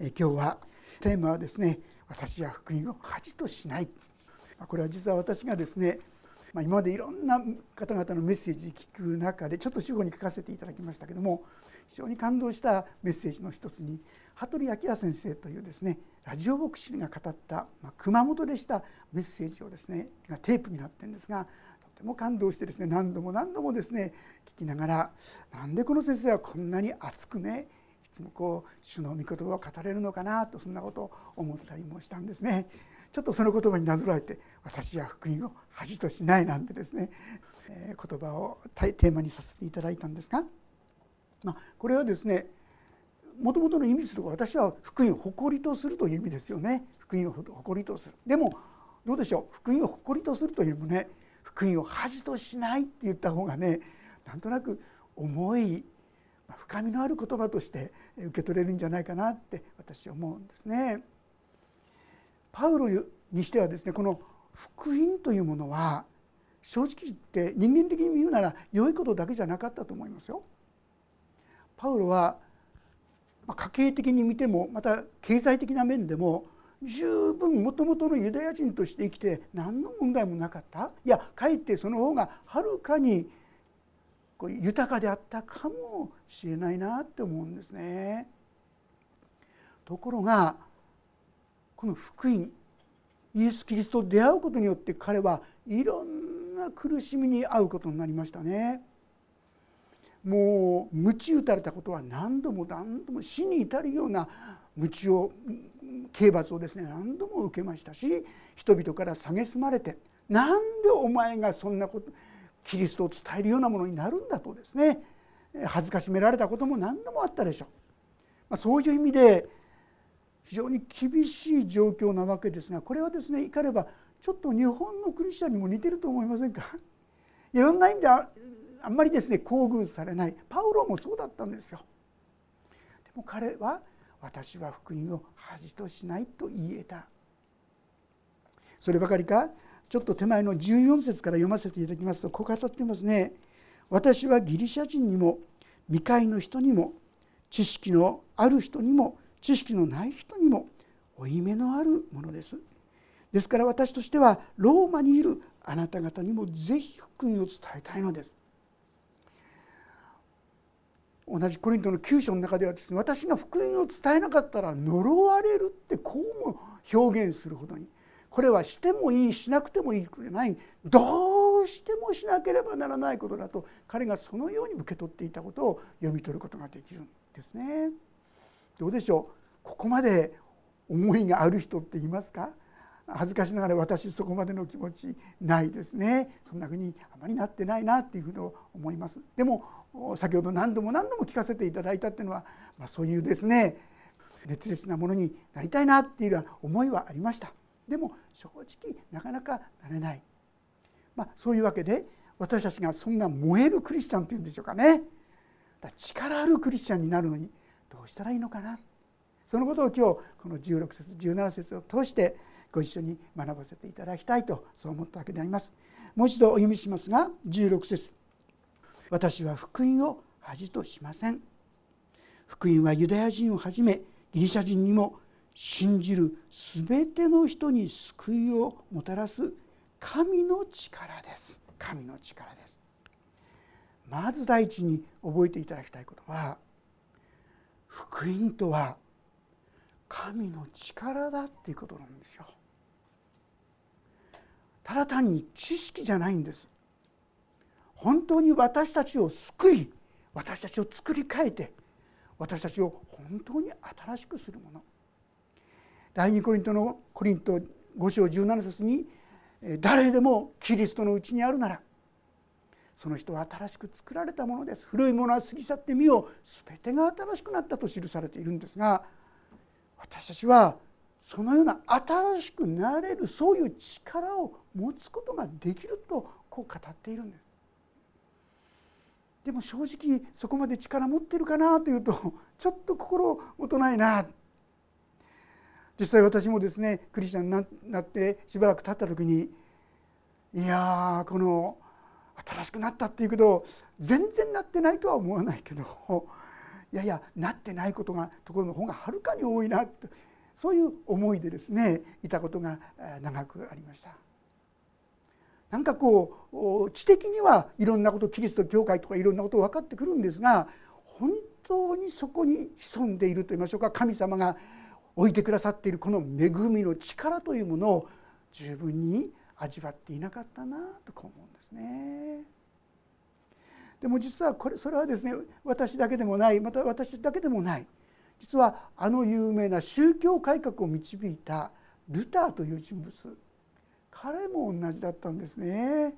今日はテーマはですね私は福音を恥としない。これは実は私がですね今までいろんな方々のメッセージ聞く中でちょっと主語に書かせていただきましたけども非常に感動したメッセージの一つに羽鳥明先生というですねラジオ牧師が語った、ま熊本でしたメッセージをですねがテープになってるんですがとても感動してですね何度も何度もですね聞きながらなんでこの先生はこんなに熱くねつもこう主の御言葉を語れるのかなとそんなことを思ったりもしたんですね。ちょっとその言葉になぞらえて「私は福音を恥としない」なんてですね、えー、言葉をテーマにさせていただいたんですが、まあ、これはですねもともとの意味する私は福音を誇りとするという意味ですよね。福音を誇りとする。でもどうでしょう？福音を誇りとするというのもね福音を恥としないって言った方がねなんとなく重い深みのある言葉として受け取れるんじゃないかなって私は思うんですね。パウロにしてはですねこの福音というものは正直言って人間的に見るなら良いことだけじゃなかったと思いますよ。パウロは家計的に見てもまた経済的な面でも十分もともとのユダヤ人として生きて何の問題もなかったいやかえってその方がはるかに豊かであったかもしれないなって思うんですね。ところがこの福音イエス・キリストと出会うことによって彼はいろんな苦しみに遭うことになりましたね。もう鞭打たれたことは何度も何度も死に至るような鞭を刑罰をですね何度も受けましたし人々から蔑まれてなんでお前がそんなことキリストを伝えるようなものになるんだとですね恥ずかしめられたことも何度もあったでしょう。まあ、そういう意味で非常に厳しい状況なわけですがこれはですねいかればちょっと日本のクリスチャンにも似てると思いませんか？いろんな意味であんまりですね厚遇されないパウロもそうだったんですよ。でも彼は私は福音を恥としないと言えたそればかりかちょっと手前の14節から読ませていただきますとこう語ってますね。私はギリシャ人にも未開の人にも知識のある人にも知識のない人にも負い目のあるものです。ですから私としてはローマにいるあなた方にもぜひ福音を伝えたいのです。同じコリントの9章の中ではですね私が福音を伝えなかったら呪われるってこうも表現するほどにこれはしてもいいしなくてもいいことじゃない。どうしてもしなければならないことだと彼がそのように受け取っていたことを読み取ることができるんですね。どうでしょう？ここまで思いがある人っていますか？恥ずかしながら私そこまでの気持ちないですね。そんなふうにあまりなってないなっていうふうに思います。でも先ほど何度も何度も聞かせていただいたっていうのは、まあ、そういうですね熱烈なものになりたいなっていうような思いはありました。でも正直なかなかなれない、まあ、そういうわけで私たちがそんな燃えるクリスチャンっていうんでしょうかね力あるクリスチャンになるのにどうしたらいいのかなそのことを今日この16節17節を通してご一緒に学ばせていただきたいとそう思ったわけであります。もう一度お読みしますが16節私は福音を恥としません。福音はユダヤ人をはじめギリシャ人にも信じる全ての人に救いをもたらす神の力です神の力ですまず第一に覚えていただきたいことは福音とは神の力だっていうことなんですよ。ただ単に知識じゃないんです。本当に私たちを救い私たちを作り変えて私たちを本当に新しくするもの。第二コリントのコリント5章17節に誰でもキリストのうちにあるならその人は新しく作られたものです。古いものは過ぎ去ってみよう。全てが新しくなったと記されているんですが私たちはそのような新しくなれるそういう力を持つことができるとこう語っているんです。でも正直そこまで力持ってるかなというとちょっと心もとないな。実際私もですねクリスチャンになってしばらく経った時にいやこの新しくなったっていうけど全然なってないとは思わないけどいやいやなってないことがところの方がはるかに多いなとそういう思いでですねいたことが長くありました。なんかこう知的にはいろんなことキリスト教会とかいろんなこと分かってくるんですが本当にそこに潜んでいると言いましょうか神様が置いてくださっているこの恵みの力というものを十分に味わっていなかったなと思うんですね。でも実はこれそれはですね私だけでもないまた私だけでもない実はあの有名な宗教改革を導いたルターという人物彼も同じだったんですね。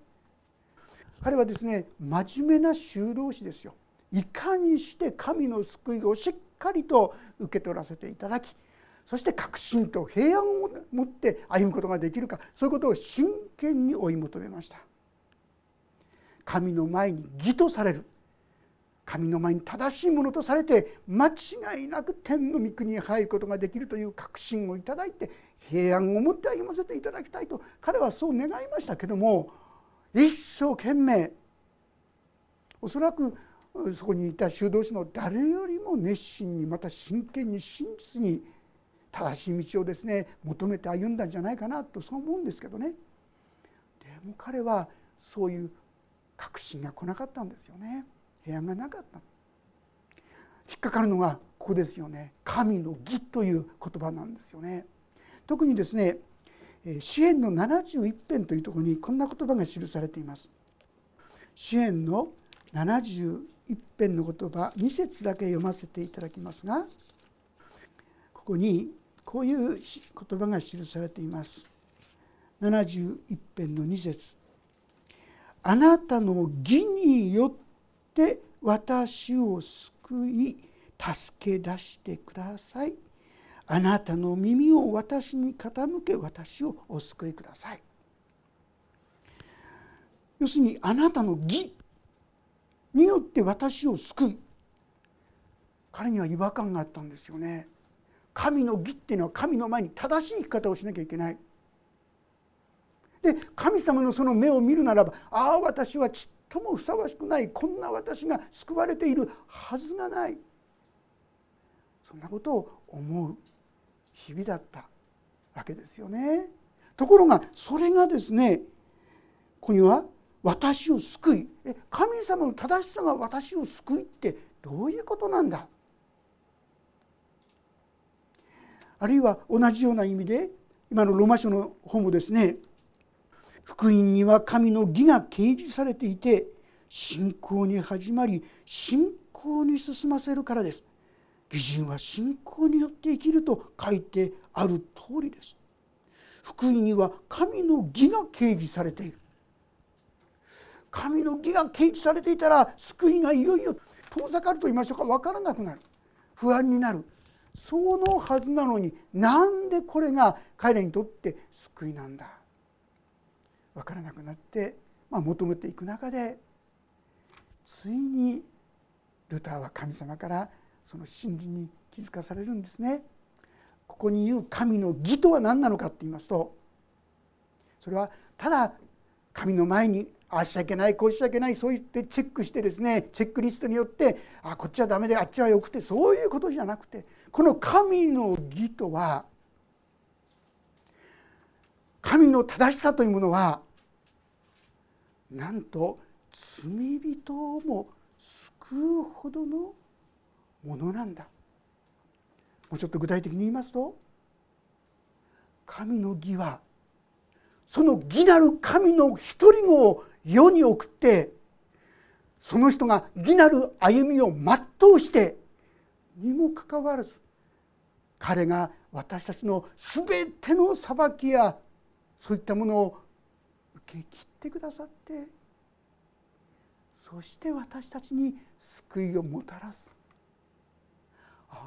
彼はですね真面目な修道士ですよ。いかにして神の救いをしっかりと受け取らせていただきそして確信と平安を持って歩むことができるかそういうことを真剣に追い求めました。神の前に義とされる神の前に正しいものとされて間違いなく天の御国に入ることができるという確信をいただいて平安を持って歩ませていただきたいと彼はそう願いましたけども一生懸命おそらくそこにいた修道士の誰よりも熱心にまた真剣に真実に正しい道をですね求めて歩んだんじゃないかなとそう思うんですけどね。でも彼はそういう確信が来なかったんですよね。平安がなかった。引っかかるのがここですよね。神の義という言葉なんですよね。特にですね支援の71編というところにこんな言葉が記されています。支援の71編の言葉2節だけ読ませていただきますがここにこういう言葉が記されています。71編の2節。あなたの義によって私を救い助け出してください。あなたの耳を私に傾け私をお救いください。要するにあなたの義によって私を救い。彼には違和感があったんですよね。神の義っていうのは神の前に正しい生き方をしなきゃいけないで神様のその目を見るならばああ私はちっともふさわしくないこんな私が救われているはずがないそんなことを思う日々だったわけですよね。ところがそれがですねここには「私を救い」神様の正しさが私を救いってどういうことなんだあるいは同じような意味で今のローマ書の本もですね福音には神の義が掲示されていて信仰に始まり信仰に進ませるからです。義人は信仰によって生きると書いてある通りです。福音には神の義が掲示されている。神の義が掲示されていたら救いがいよいよ遠ざかると言いましょうか。分からなくなる。不安になる。そのはずなのになんでこれが彼らにとって救いなんだ？分からなくなって、まあ、求めていく中でついにルターは神様からその真理に気づかされるんですね。ここに言う神の義とは何なのかって言いますとそれはただ神の前にあしちゃいけないこうしちゃいけないそう言ってチェックしてですねチェックリストによってあこっちはダメであっちはよくてそういうことじゃなくてこの神の義とは神の正しさというものはなんと罪人をも救うほどのものなんだ。もうちょっと具体的に言いますと神の義はその義なる神の一人子を世に送ってその人が義なる歩みを全うしてにもかかわらず彼が私たちの全ての裁きやそういったものを受け切ってくださってそして私たちに救いをもたらす。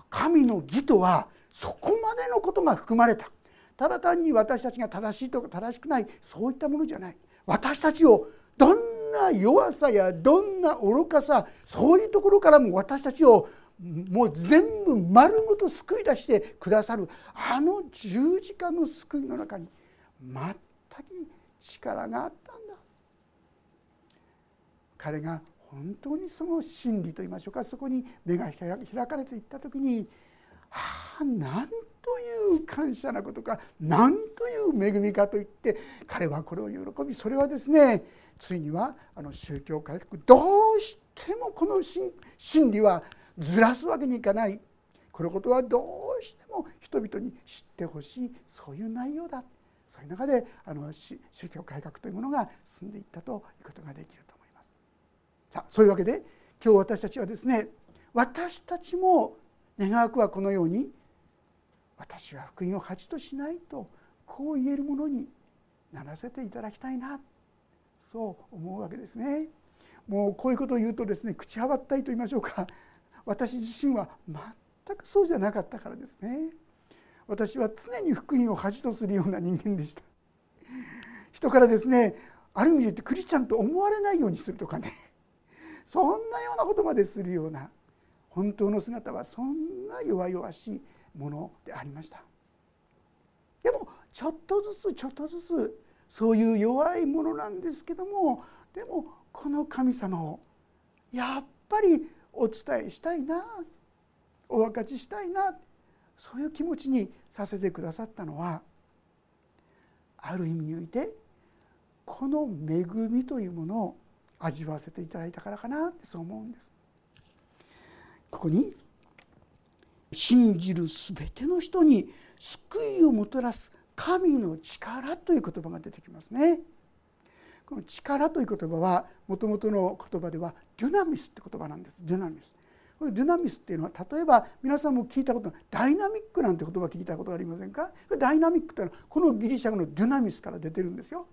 神の義とはそこまでのことが含まれた。ただ単に私たちが正しいとか正しくないそういったものじゃない。私たちをどんな弱さやどんな愚かさそういうところからも私たちをもう全部丸ごと救い出してくださるあの十字架の救いの中に全く力があったんだ。彼が本当にその真理といいましょうかそこに目が開かれていった時にああなんという感謝なことかなんという恵みかといって彼はこれを喜びそれはですねついにはあの宗教改革どうしてもこの真理はずらすわけにいかない。このことはどうしても人々に知ってほしい。そういう内容だそういう中であの宗教改革というものが進んでいったということができると思います。さあそういうわけで今日私たちはですね私たちも願わくはこのように私は福音を恥としないとこう言えるものにならせていただきたいな。そう思うわけですね。もうこういうことを言うとですね口はばったいと言いましょうか 私自身は全くそうじゃなかったからですね。私は常に福音を恥とするような人間でした。人からですねある意味で言ってクリスチャンと思われないようにするとかね そんなようなことまでするような本当の姿はそんな弱々しいものでありましたでもちょっとずつちょっとずつそういう弱いものなんですけどもでもこの神様をやっぱりお伝えしたいなお分かちしたいなそういう気持ちにさせてくださったのはある意味においてこの恵みというものを味わわせていただいたからかなってそう思うんです。ここに信じる全ての人に救いをもたらす神の力という言葉が出てきますね。この力という言葉はもともとの言葉ではデュナミスって言葉なんですデュナミス。このデュナミスっていうのは例えば皆さんも聞いたことダイナミックなんて言葉聞いたことありませんか？ダイナミックというのはこのギリシャ語のデュナミスから出てるんですよ。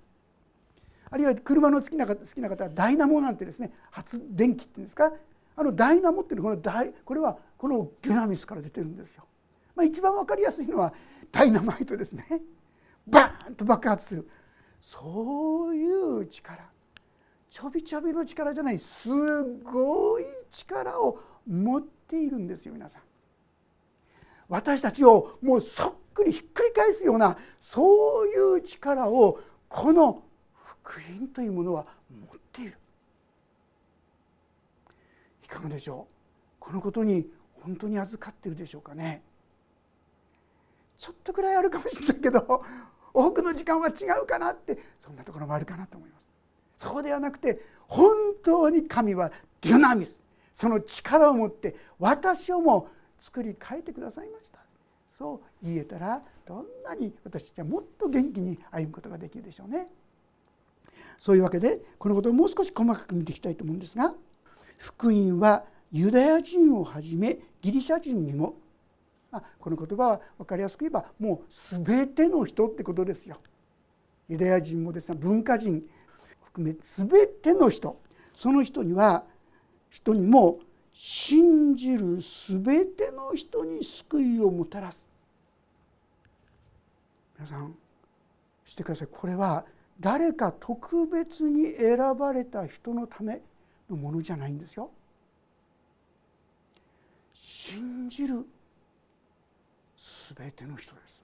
あるいは車の好きな方好きな方はダイナモなんてですね発電機っていうんですか？あのダイナモっていうのはこのダイこれはこのデュナミスから出てるんですよ。まあ、一番分かりやすいのはダイナマイトですね。バーンと爆発するそういう力ちょびちょびの力じゃないすごい力を持っているんですよ皆さん。私たちをもうそっくりひっくり返すようなそういう力をこの福音というものは持っている。いかがでしょう？このことに本当に預かっているでしょうかね？ちょっとくらいあるかもしれないけど 多くの時間は違うかなってそんなところもあるかなと思います。そうではなくて本当に神はデュナミス。その力を持って私をも作り変えてくださいました。そう言えたらどんなに私たちはもっと元気に歩むことができるでしょうね。そういうわけでこのことをもう少し細かく見ていきたいと思うんですが福音はユダヤ人をはじめギリシャ人にもあこの言葉は分かりやすく言えばもう全ての人ってことですよ。ユダヤ人もですね文化人含め全ての人その人には人にも信じる全ての人に救いをもたらす皆さんしてくださいこれは誰か特別に選ばれた人のためのものじゃないんですよ。信じる全ての人です。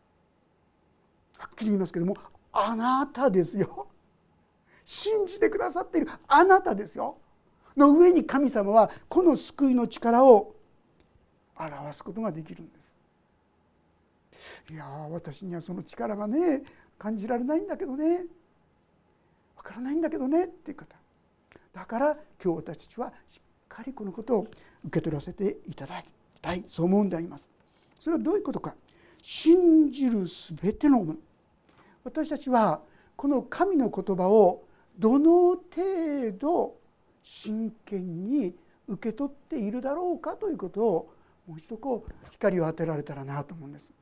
はっきり言いますけどもあなたですよ。信じてくださっている。あなたですよ。の上に神様はこの救いの力を表すことができるんです。いや私にはその力がね感じられないんだけどね。わからないんだけどねっていう方。だから今日私たちはしっかりこのことを受け取らせていただきたい。そう思うんであります。それはどういうことか信じる全てのもの私たちはこの神の言葉をどの程度真剣に受け取っているだろうかということをもう一度こう光を当てられたらなと思うんです。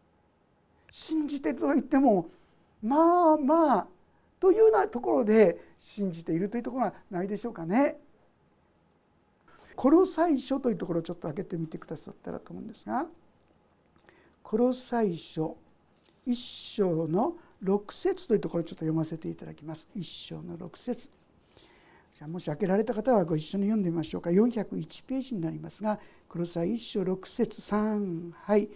信じてると言ってもまあまあというようなところで信じているというところはないでしょうかね。コロサイ書というところをちょっと開けてみてくださったらと思うんですがコロサイ書1章の6節というところをちょっと読ませていただきます。1章の6節。じゃあもし開けられた方はご一緒に読んでみましょうか。401ページになりますがコロサイ1章6節3はい。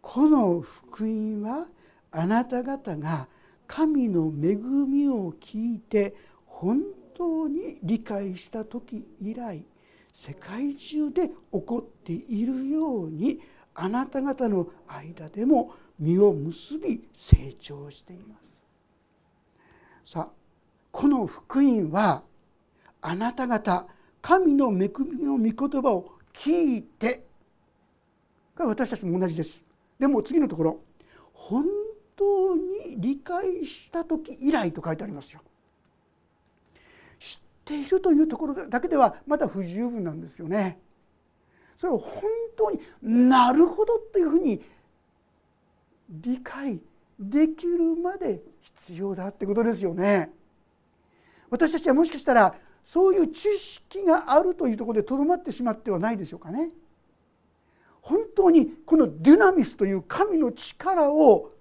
この福音はあなた方が神の恵みを聞いて本当に理解した時以来世界中で起こっているようにあなた方の間でも実を結び成長しています。さあこの福音はあなた方神の恵みの御言葉を聞いてが私たちも同じです。でも次のところ本当に理解した時以来と書いてありますよ。知っているというところだけではまだ不十分なんですよね。それを本当になるほどというふうに理解できるまで必要だってことですよね。私たちはもしかしたらそういう知識があるというところでとどまってしまってはないでしょうかね。本当にこのデュナミスという神の力を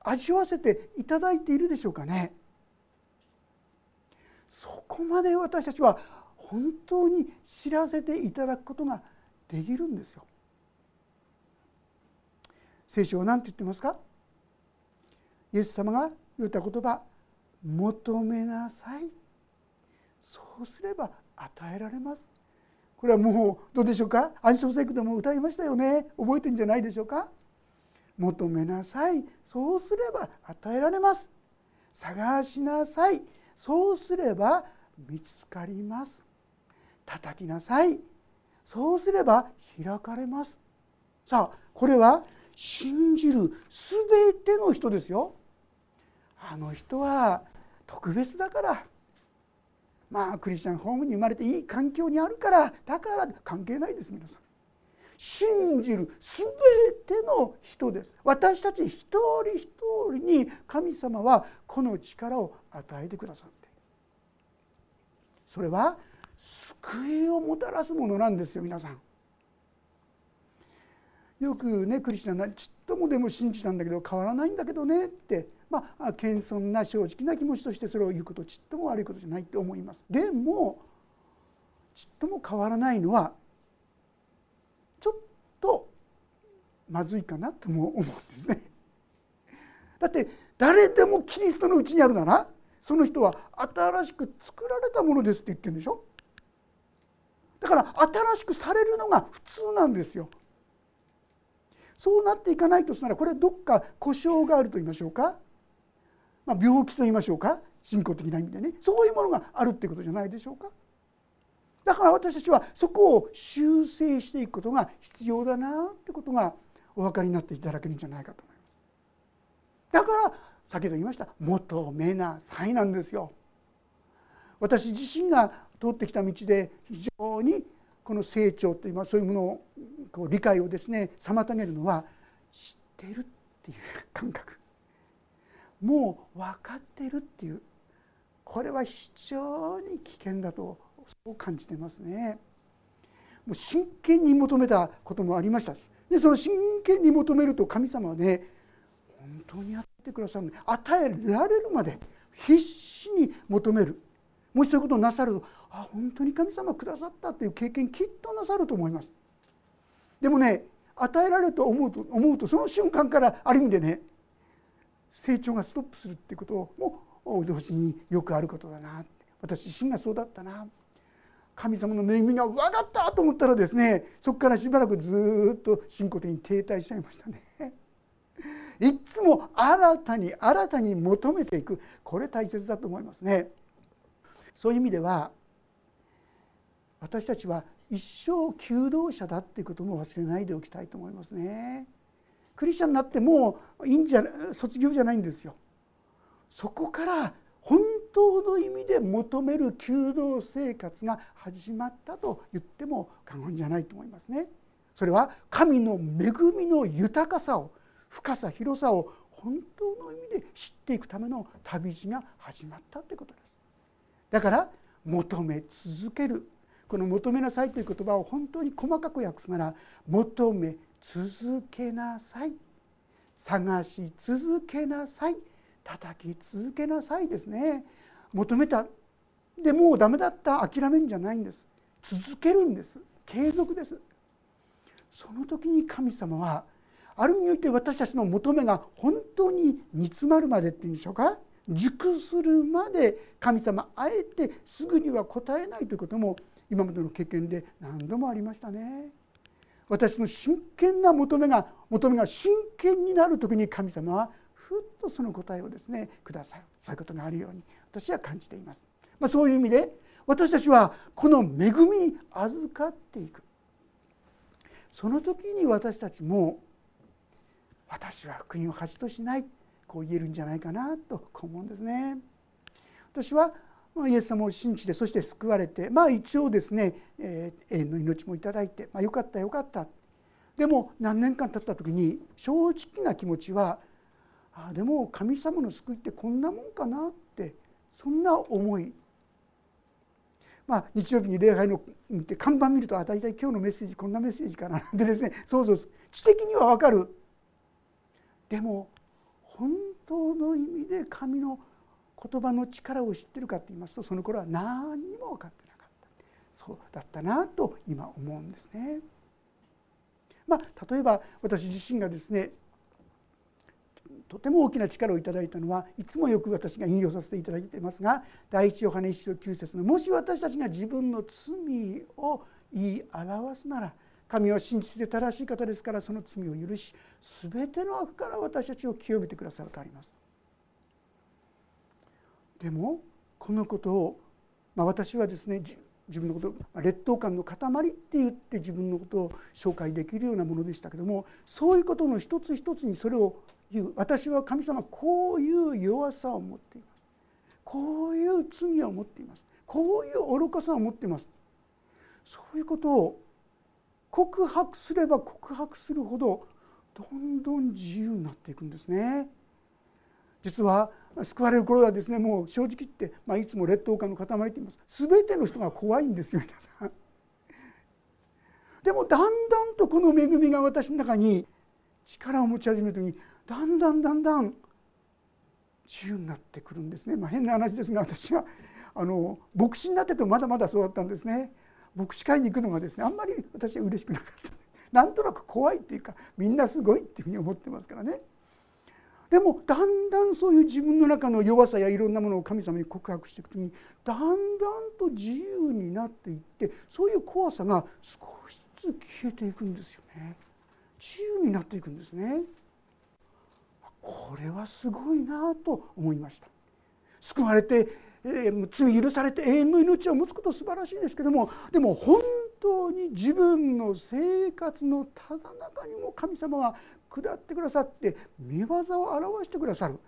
味わわせていただいているでしょうかね。そこまで私たちは本当に知らせていただくことができるんですよ。聖書は何て言ってますか？イエス様が言った言葉「求めなさい」そうすれば与えられます。これはもうどうでしょうか？暗唱聖句でも歌いましたよね。覚えてんじゃないでしょうか？求めなさい。そうすれば与えられます。探しなさい。そうすれば見つかります。叩きなさい。そうすれば開かれます。さあこれは信じる全ての人ですよ。あの人は特別だから。まあクリスチャンホームに生まれていい環境にあるから。だから関係ないです皆さん。信じる全ての人です。私たち一人一人に神様はこの力を与えてくださってそれは救いをもたらすものなんですよ皆さんよくねクリスチャンなちっともでも信じたんだけど変わらないんだけどねってまあ謙遜な正直な気持ちとしてそれを言うことちっとも悪いことじゃないって思います。でもちっとも変わらないのはちょっとまずいかなとも思うんですね。だって誰でもキリストのうちにあるならその人は新しく作られたものですって言ってるんでしょ？だから新しくされるのが普通なんですよ。そうなっていかないとしたらこれどっか故障があると言いましょうか、まあ、病気と言いましょうか。信仰的な意味でね。そういうものがあるってことじゃないでしょうか。だから私たちはそこを修正していくことが必要だなってことがお分かりになっていただけるんじゃないかと思います。だから先ほど言いました「求めなさい」なんですよ。私自身が通ってきた道で非常にこの成長といいますそういうものをこう理解をですね妨げるのは知ってるっていう感覚もう分かってるっていうこれは非常に危険だとそう感じてますね。もう真剣に求めたこともありましたでその真剣に求めると神様はね本当にやってくださる与えられるまで必死に求めるもしそういうことをなさるとあ本当に神様くださったっていう経験きっとなさると思いますでもね与えられると思うと思うとその瞬間からある意味でね成長がストップするっていうことも同時によくあることだな私自身がそうだったな神様の恵みが分かったと思ったらですねそこからしばらくずっと信仰的に停滞しちゃいましたね。いつも新たに新たに求めていくこれ大切だと思いますね。そういう意味では私たちは一生求道者だっていうことも忘れないでおきたいと思いますね。クリスチャンになってもういいんじゃ卒業じゃないんですよ。そこから本当の意味で求める求道生活が始まったと言っても過言じゃないと思いますね。それは神の恵みの豊かさを深さ広さを本当の意味で知っていくための旅路が始まったってことです。だから求め続ける。この「求めなさい」という言葉を本当に細かく訳すなら「求め続けなさい」「探し続けなさい」「叩き続けなさい」ですね。求めた。でもうダメだった。諦めるんじゃないんです。続けるんです。継続です。その時に神様はある意味において私たちの求めが本当に煮詰まるまでっていうんでしょうか。熟するまで神様あえてすぐには答えないということも今までの経験で何度もありましたね。私の真剣な求めが求めが真剣になる時に神様はふっとその答えをですねくださる。そういうことがあるように私は感じています、まあ、そういう意味で私たちはこの恵みに預かっていく。その時に私たちも私は福音を恥としない。こう言えるんじゃないかなと思うんですね。私はイエス様を信じてそして救われてまあ一応ですね、えー、永遠の命もいただいて、まあ、よかったよかった。でも何年間経った時に正直な気持ちはあでも神様の救いってこんなもんかなってそんな思い。まあ、日曜日に礼拝の見て看板見るとあ大体今日のメッセージこんなメッセージかなでですね想像知的には分かる。でも本当の意味で神の言葉の力を知ってるかと言いますとその頃は何にも分かってなかったそうだったなと今思うんですね。まあ、例えば私自身がですねとても大きな力をいただいたのはいつもよく私が引用させていただいていますが第一ヨハネ一章9節のもし私たちが自分の罪を言い表すなら神は真実で正しい方ですからその罪を許し全ての悪から私たちを清めてくださるとあります。でもこのことを、まあ、私はですね自分のこと劣等感の塊って言って自分のことを紹介できるようなものでしたけどもそういうことの一つ一つにそれを言う。私は神様こういう弱さを持っています。こういう罪を持っています。こういう愚かさを持っています。そういうことを告白すれば告白するほどどんどん自由になっていくんですね。実は救われる頃はですねもう正直言って、まあ、いつも劣等感の塊って言います全ての人が怖いんですよ皆さん。でもだんだんとこの恵みが私の中に力を持ち始める時にだんだんだんだん自由になってくるんですね、まあ、変な話ですが私はあの牧師になっててもまだまだそうだったんですね牧師会に行くのがですねあんまり私は嬉しくなかった。なんとなく怖いっていうかみんなすごいっていうふうに思ってますからね。でもだんだんそういう自分の中の弱さやいろんなものを神様に告白していくときにだんだんと自由になっていってそういう怖さが少しずつ消えていくんですよね。自由になっていくんですね。これはすごいなと思いました。救われてえー、罪許されて永遠の命を持つこと素晴らしいですけどもでも本当に自分の生活のただ中にも神様は下ってくださって見業を表してくださる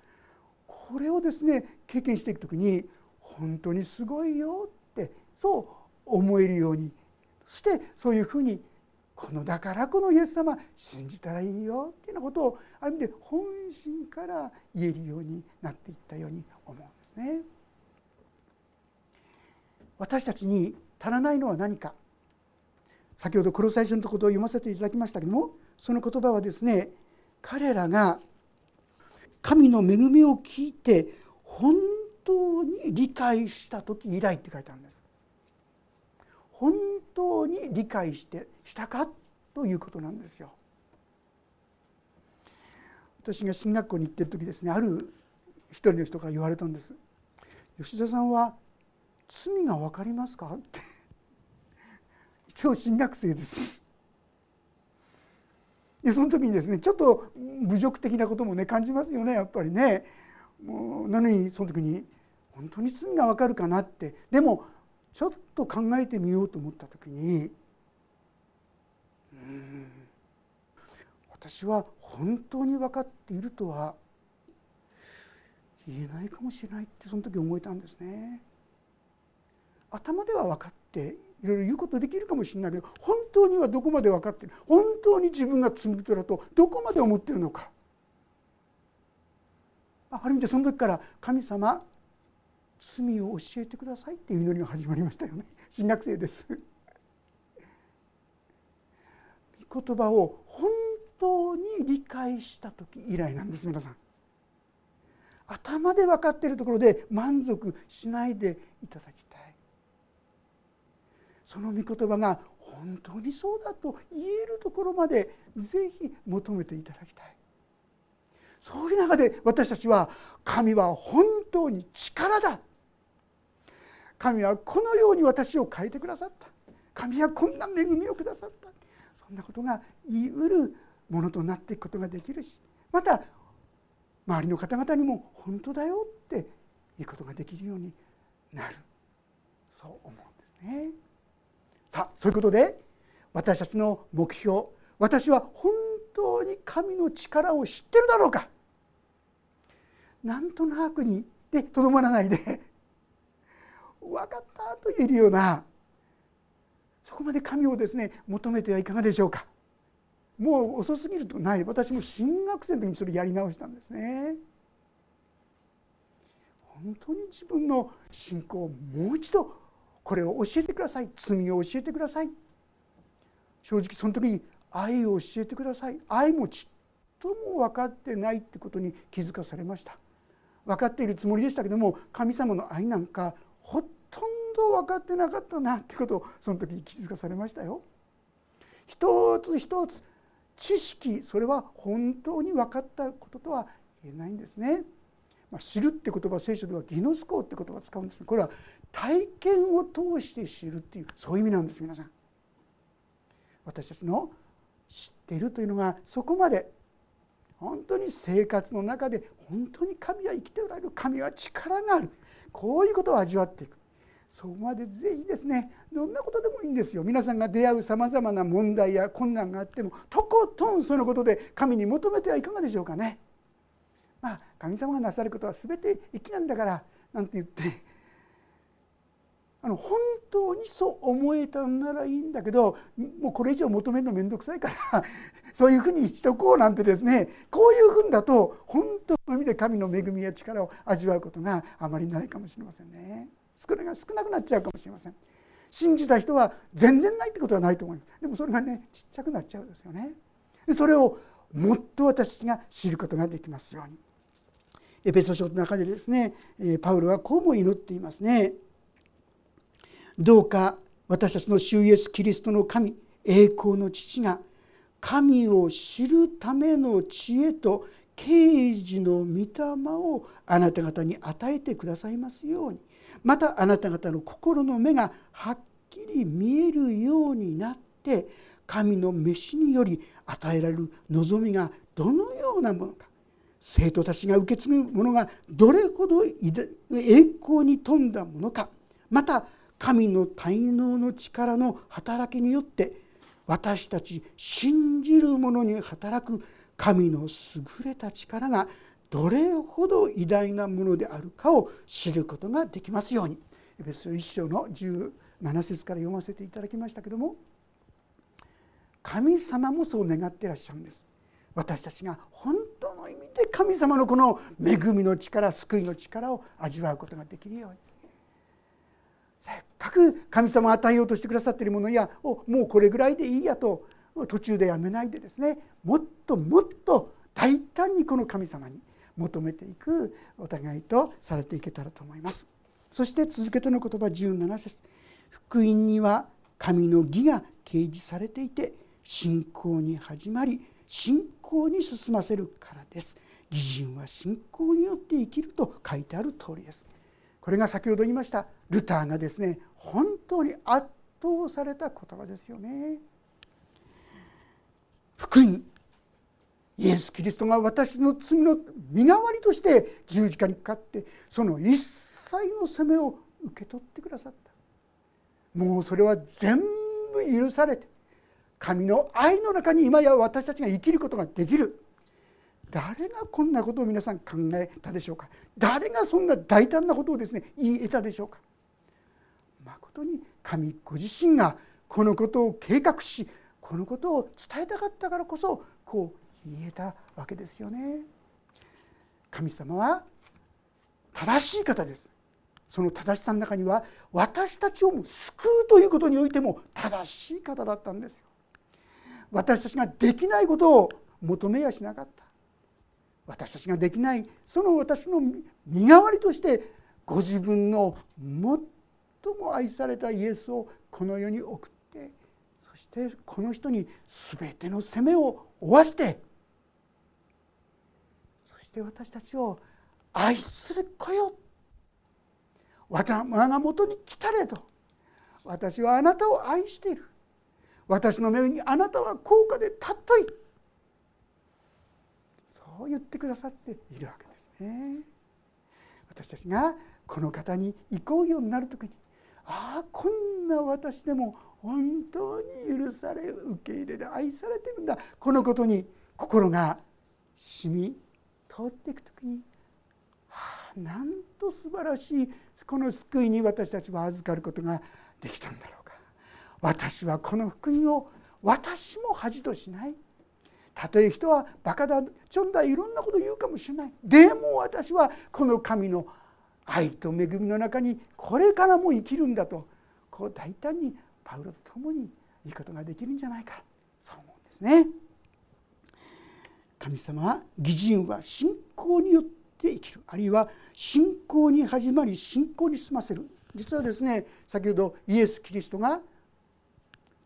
これをですね経験していく時に本当にすごいよってそう思えるようにそしてそういうふうにこのだからこのイエス様信じたらいいよっていうようなことをある意味で本心から言えるようになっていったように思うんですね。私たちに足らないのは何か先ほどこの最初のところを読ませていただきましたけどもその言葉はですね彼らが神の恵みを聞いて本当に理解した時以来って書いてあるんです。本当に理解してしたかということなんですよ。私が進学校に行ってる時ですねある一人の人から言われたんです。吉田さんは罪が分かりますか?」って一応進学生です。でその時にですねちょっと侮辱的なこともね感じますよねやっぱりね。もうなのにその時に本当に罪が分かるかなってでもちょっと考えてみようと思った時にうん私は本当に分かっているとは言えないかもしれないってその時思えたんですね。頭では分かっていろいろ言うことできるかもしれないけど本当にはどこまで分かってる？本当に自分が罪人だとどこまで思ってるのか？ある意味でその時から神様罪を教えてくださいっていう祈りが始まりましたよね。新学生です。御言葉を本当に理解した時以来なんです皆さん。頭で分かっているところで満足しないでいただきたい。その御言葉が本当にそうだと言えるところまでぜひ求めていただきたい。そういう中で私たちは神は本当に力だ。神はこのように私を変えてくださった。神はこんな恵みをくださった。そんなことが言いうるものとなっていくことができるしまた周りの方々にも本当だよっていうことができるようになる。そう思うんですね。さあそういうことで私たちの目標私は本当に神の力を知ってるだろうか。なんとなくにでとどまらないで。分かったと言えるようなそこまで神をですね求めてはいかがでしょうか。もう遅すぎるとない。私も新学生の時にそれやり直したんですね。本当に自分の信仰をもう一度これを教えてください罪を教えてください正直その時に愛を教えてください愛もちっとも分かってないってことに気づかされました分かっているつもりでしたけども神様の愛なんかほとんど分かってなかったなってことをその時に気づかされましたよ。一つ一つ知識それは本当に分かったこととは言えないんですね。まあ、知るって言葉聖書ではギノスコって言葉を使うんですこれは体験を通して知るっていうそういう意味なんです皆さん。私たちの知っているというのがそこまで本当に生活の中で本当に神は生きておられる神は力があるこういうことを味わっていくそこまでぜひですねどんなことでもいいんですよ皆さんが出会うさまざまな問題や困難があってもとことんそのことで神に求めてはいかがでしょうかね。神様がなさることは全て粋なんだからなんて言ってあの本当にそう思えたんならいいんだけどもうこれ以上求めるの面倒くさいからそういうふうにしとこうなんてですねこういうふうだと本当の意味で神の恵みや力を味わうことがあまりないかもしれませんね。少ないが少なくなっちゃうかもしれません。信じた人は全然ないってことはないと思いますでもそれがねちっちゃくなっちゃうんですよねそれをもっと私が知ることができますようにエペソ書の中でですねパウロはこうも祈っていますね。どうか私たちの主イエス・キリストの神栄光の父が神を知るための知恵と啓示の御霊をあなた方に与えてくださいますように。またあなた方の心の目がはっきり見えるようになって神の召しにより与えられる望みがどのようなものか。生徒たちが受け継ぐものがどれほど栄光に富んだものか。また神の滞納の力の働きによって私たち信じる者に働く神の優れた力がどれほど偉大なものであるかを知ることができますように。エペソ1章の17節から読ませていただきましたけども神様もそう願ってらっしゃるんです。私たちが本当の意味で神様のこの恵みの力救いの力を味わうことができるようにせっかく神様与えようとしてくださっているものやもうこれぐらいでいいやと途中でやめないでですねもっともっと大胆にこの神様に求めていくお互いとされていけたらと思います。そして続けての言葉17節福音には神の義が掲示されていて信仰に始まり信仰に進ませるからです。義人は信仰によって生きると書いてある通りです。これが先ほど言いましたルターがですね本当に圧倒された言葉ですよね。福音イエス・キリストが私の罪の身代わりとして十字架にかかってその一切の責めを受け取ってくださったもうそれは全部許されて神の愛の中に今や私たちが生きることができる。誰がこんなことを皆さん考えたでしょうか？誰がそんな大胆なことをですね言い得たでしょうか？まことに神ご自身がこのことを計画しこのことを伝えたかったからこそこう言えたわけですよね。神様は正しい方です。その正しさの中には私たちをも救うということにおいても正しい方だったんですよ。私たちができないことを求めやしなかった。私たちができないその私の身代わりとしてご自分の最も愛されたイエスをこの世に送ってそしてこの人に全ての責めを負わしてそして私たちを愛する子よ。我が元に来たれと私はあなたを愛している。私の目にあなたは高価で尊いそう言ってくださっているわけですね。私たちがこの方に行こうようになる時にああこんな私でも本当に許され受け入れる愛されてるんだ。このことに心が染み通っていく時に、はあ、なんと素晴らしいこの救いに私たちは預かることができたんだろう。私はこの福音を私も恥としない。たとえ人はバカだちょんだいろんなこと言うかもしれない。でも私はこの神の愛と恵みの中にこれからも生きるんだと。こう大胆にパウロと共にいいことができるんじゃないか。そう思うんですね。神様は義人は信仰によって生きる。あるいは信仰に始まり信仰に済ませる。実はですね先ほどイエス・キリストが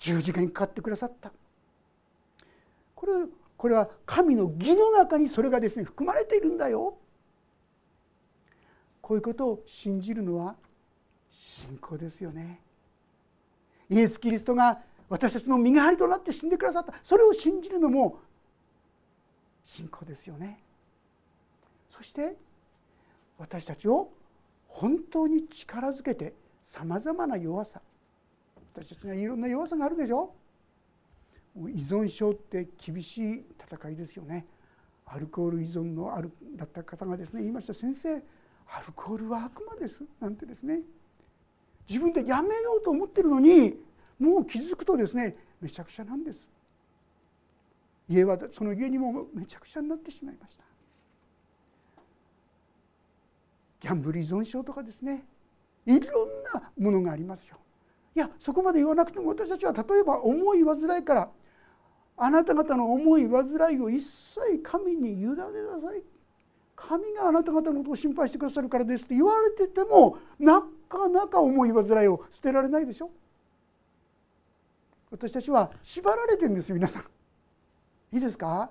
十字架にかかってくださった。これこれは神の義の中にそれがですね含まれているんだよ。こういうことを信じるのは信仰ですよね。イエス・キリストが私たちの身代わりとなって死んでくださった。それを信じるのも信仰ですよね。そして私たちを本当に力づけてさまざまな弱さ私たちにはいろんな弱さがあるでしょ。もう依存症って厳しい戦いですよね。アルコール依存のあるだった方がですね言いました。先生アルコールは悪魔です。なんてですね。自分でやめようと思ってるのにもう気づくとですねめちゃくちゃなんです。家はその家にもめちゃくちゃになってしまいました。ギャンブル依存症とかですね。いろんなものがありますよ。いやそこまで言わなくても私たちは例えば重い煩いからあなた方の重い煩いを一切神に委ねなさい。神があなた方のことを心配してくださるからですって言われててもなかなか重い煩いを捨てられないでしょ。私たちは縛られてんです皆さん。いいですか？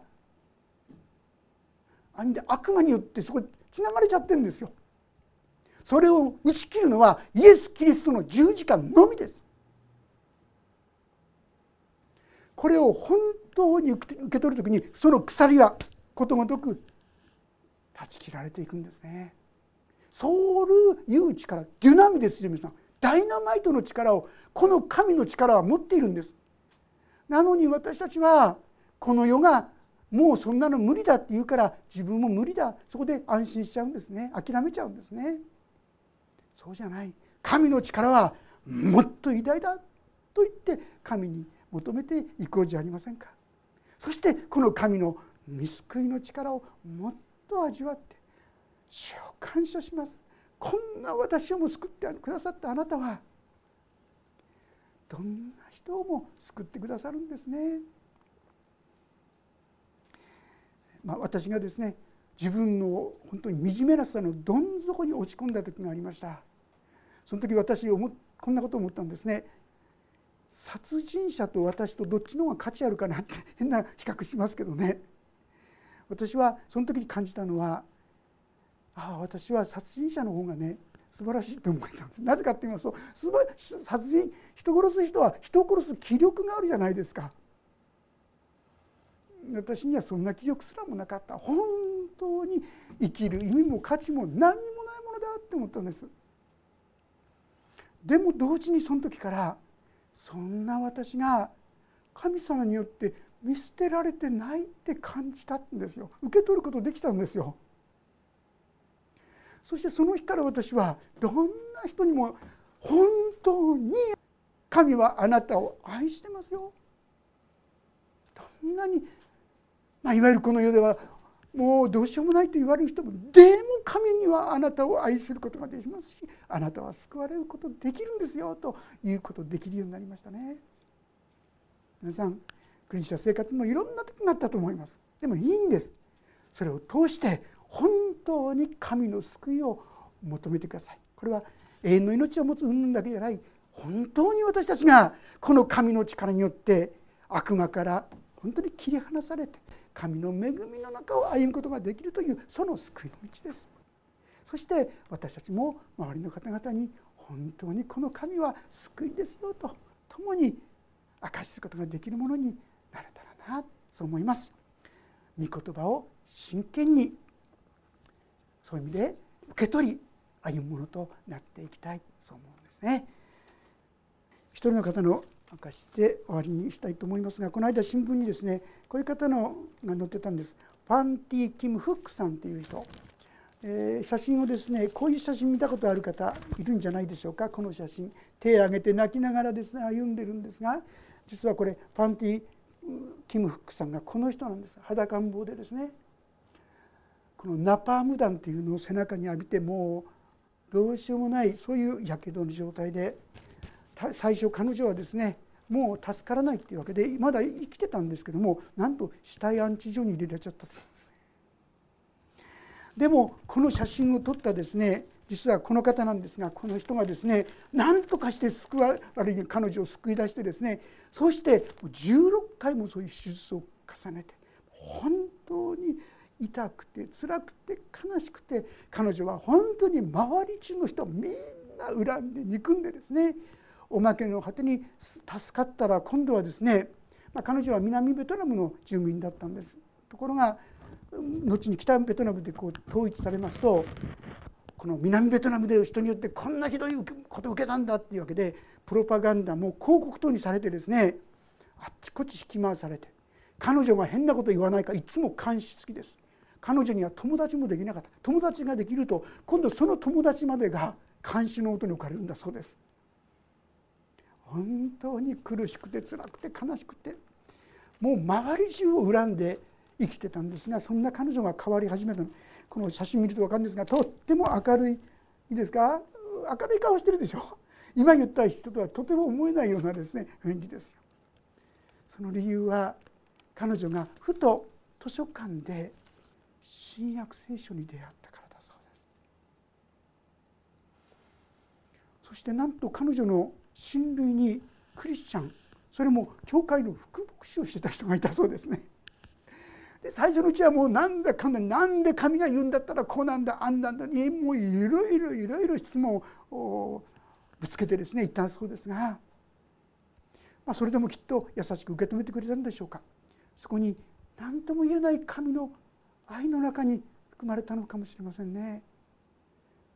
あんで悪魔によってそこつながれちゃってるんですよ。それを打ち切るのはイエス・キリストの十字架のみです。これを本当に受け取る時にその鎖はことごとく断ち切られていくんですね。ソウルいう力デュナミですよ皆さん。ダイナマイトの力をこの神の力は持っているんです。なのに私たちはこの世がもうそんなの無理だって言うから自分も無理だ。そこで安心しちゃうんですね。諦めちゃうんですね。そうじゃない。神の力はもっと偉大だと言って神に求めていこうじゃありませんか。そしてこの神の見救いの力をもっと味わって主を感謝します。こんな私をも救ってくださったあなたはどんな人をも救ってくださるんですね。まあ、私がですね自分の本当に惨めなさのどん底に落ち込んだ時がありました。その時私こんなことを思ったんですね。殺人者と私とどっちの方が価値あるかなって変な比較しますけどね。私はその時に感じたのはああ私は殺人者の方がね素晴らしいと思ったんです。なぜかって言いますと殺人人殺す人は人を殺す気力があるじゃないですか。私にはそんな気力すらもなかった。本当に生きる意味も価値も何にもないものだって思ったんです。でも同時にその時からそんな私が神様によって見捨てられてないって感じたんですよ。受け取ることできたんですよ。そしてその日から私はどんな人にも本当に神はあなたを愛してますよ。どんなに、まあ、いわゆるこの世ではもうどうしようもないと言われる人もでも神にはあなたを愛することができますしあなたは救われることできるんですよということできるようになりましたね。皆さんクリスチャン生活もいろんな時があったと思います。でもいいんです。それを通して本当に神の救いを求めてください。これは永遠の命を持つ云々だけじゃない本当に私たちがこの神の力によって悪魔から本当に切り離されて神の恵みの中を歩むことができるというその救いの道ですそして私たちも周りの方々に本当にこの神は救いですよと共に明かしすることができるものになれたらなそう思います。御言葉を真剣にそういう意味で受け取り歩むものとなっていきたいそう思うんですね。一人の方の明かして終わりにしたいと思いますがこの間新聞にですねこういう方のが載ってたんです。ファンティ・キム・フックさんという人、えー、写真をですねこういう写真見たことある方いるんじゃないでしょうか。この写真。手を挙げて泣きながらですね歩んでるんですが実はこれファンティ・キム・フックさんがこの人なんです。裸ん坊でですね。このナパーム弾っていうのを背中に浴びてもうどうしようもないそういうやけどの状態で最初彼女はですねもう助からないっていうわけでまだ生きてたんですけどもなんと死体安置所に入れられちゃったんですでもこの写真を撮ったですね実はこの方なんですがこの人がですね何とかして救われに彼女を救い出してですねそして16回もそういう手術を重ねて本当に痛くて辛くて悲しくて彼女は本当に周り中の人みんな恨んで憎んでですねおまけの果てに助かったら今度はですね、まあ、彼女は南ベトナムの住民だったんです。ところが後に北ベトナムでこう統一されますとこの南ベトナムで人によってこんなひどいことを受けたんだっていうわけでプロパガンダも広告等にされてですねあっちこっち引き回されて彼女が変なこと言わないかいつも監視付きです。彼女には友達もできなかった。友達ができると今度その友達までが監視の音に置かれるんだそうです。本当に苦しくて辛くて悲しくてもう周り中を恨んで生きてたんですがそんな彼女が変わり始めたの。この写真見ると分かるんですがとっても明るいいいですか明るい顔してるでしょ。今言った人とはとても思えないようなですね雰囲気ですよ。その理由は彼女がふと図書館で新約聖書に出会ったからだそうです。そしてなんと彼女の親類にクリスチャンそれも教会の副牧師をしてた人がいたそうですね。で最初のうちはもうなんだかんだなんで神が言うんだったらこうなんだあんなんだもういろいろいろいろ質問をぶつけてですね言ったそうですが、まあ、それでもきっと優しく受け止めてくれたんでしょうかそこに何とも言えない神の愛の中に含まれたのかもしれませんね。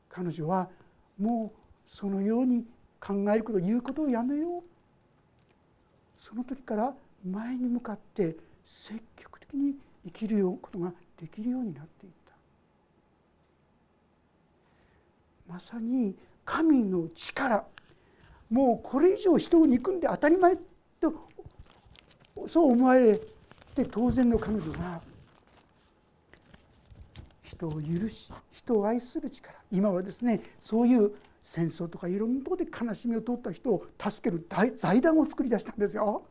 彼女はもうそのように考えること言うことをやめよう。その時から前に向かって積極的に生きることができるようになっていった。まさに神の力。もうこれ以上人を憎んで当たり前とそう思われて当然の彼女が人を許し人を愛する力。今はですねそういう戦争とかいろんなところで悲しみを通った人を助ける財団を作り出したんですよ。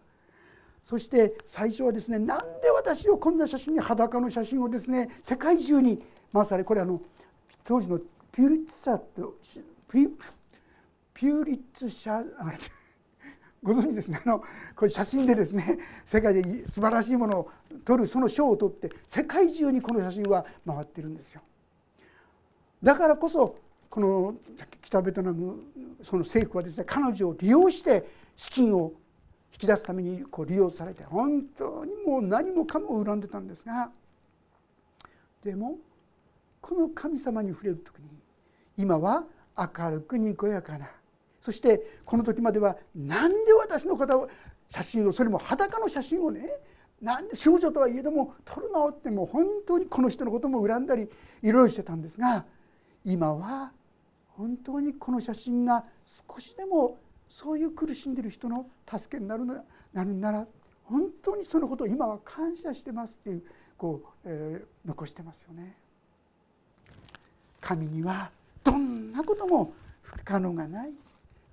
そして最初はですねなんで私をこんな写真に裸の写真をですね世界中に回されこれあの当時のピューリッツァとピューリッツシャあれご存知ですねあのこういう写真でですね世界で素晴らしいものを撮るその賞を取って世界中にこの写真は回ってるんですよ。だからこそこの北ベトナムその政府はですね彼女を利用して資金を引き出すためにこう利用されて本当にもう何もかも恨んでたんですがでもこの神様に触れる時に今は明るくにこやかなそしてこの時までは何で私の方を写真をそれも裸の写真をねなんで少女とはいえども撮るの？ってもう本当にこの人のことも恨んだりいろいろしてたんですが今は本当にこの写真が少しでもそういう苦しんでる人の助けになるななるなら本当にそのことを今は感謝してますっていうこう、えー、残してますよね。神にはどんなことも不可能がない。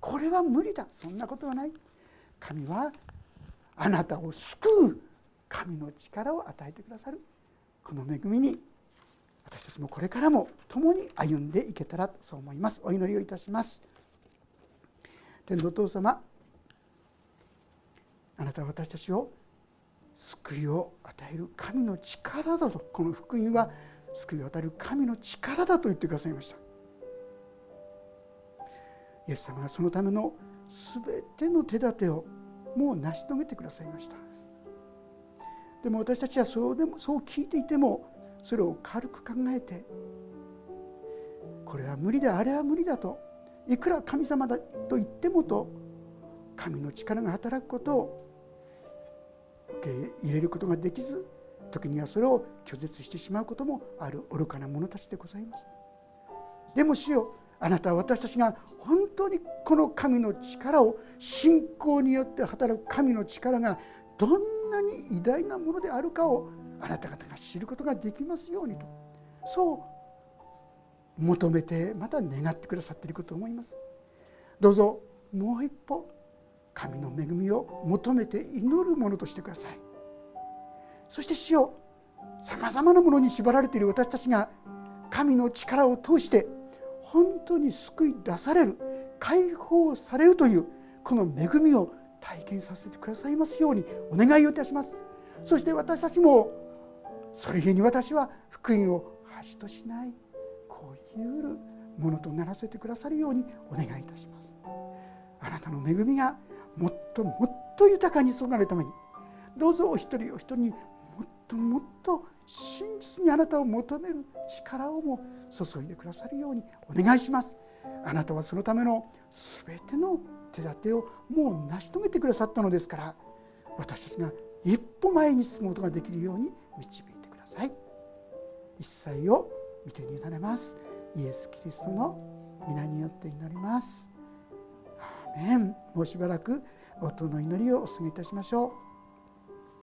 これは無理だ。そんなことはない。神はあなたを救う神の力を与えてくださる。この恵みに私たちもこれからも共に歩んでいけたらそう思います。お祈りをいたします。天道父様あなたは私たちを救いを与える神の力だとこの福音は救いを与える神の力だと言ってくださいました。イエス様がそのための全ての手立てをもう成し遂げてくださいました。でも私たちはそうでもそう聞いていてもそれを軽く考えてこれは無理だあれは無理だといくら神様だと言ってもと神の力が働くことを受け入れることができず時にはそれを拒絶してしまうこともある愚かな者たちでございます。でも主よあなたは私たちが本当にこの神の力を信仰によって働く神の力がどんなに偉大なものであるかをあなた方が知ることができますようにと。そう求めてまた願ってくださっていることと思います。どうぞもう一歩神の恵みを求めて祈るものとしてください。そして主よさまざまなものに縛られている私たちが神の力を通して本当に救い出される解放されるというこの恵みを体験させてくださいますようにお願いをいたします。そして私たちもそれゆえに私は福音を恥としないこういうものとならせてくださるようにお願いいたします。あなたの恵みがもっともっと豊かに注がれるためにどうぞお一人お一人にもっともっと真実にあなたを求める力をも注いでくださるようにお願いします。あなたはそのための全ての手立てをもう成し遂げてくださったのですから私たちが一歩前に進むことができるように導いてださい。一切を見てに委ねます。イエス・キリストの皆によって祈ります。アーメン。もうしばらく音の祈りをお告げいたしましょう。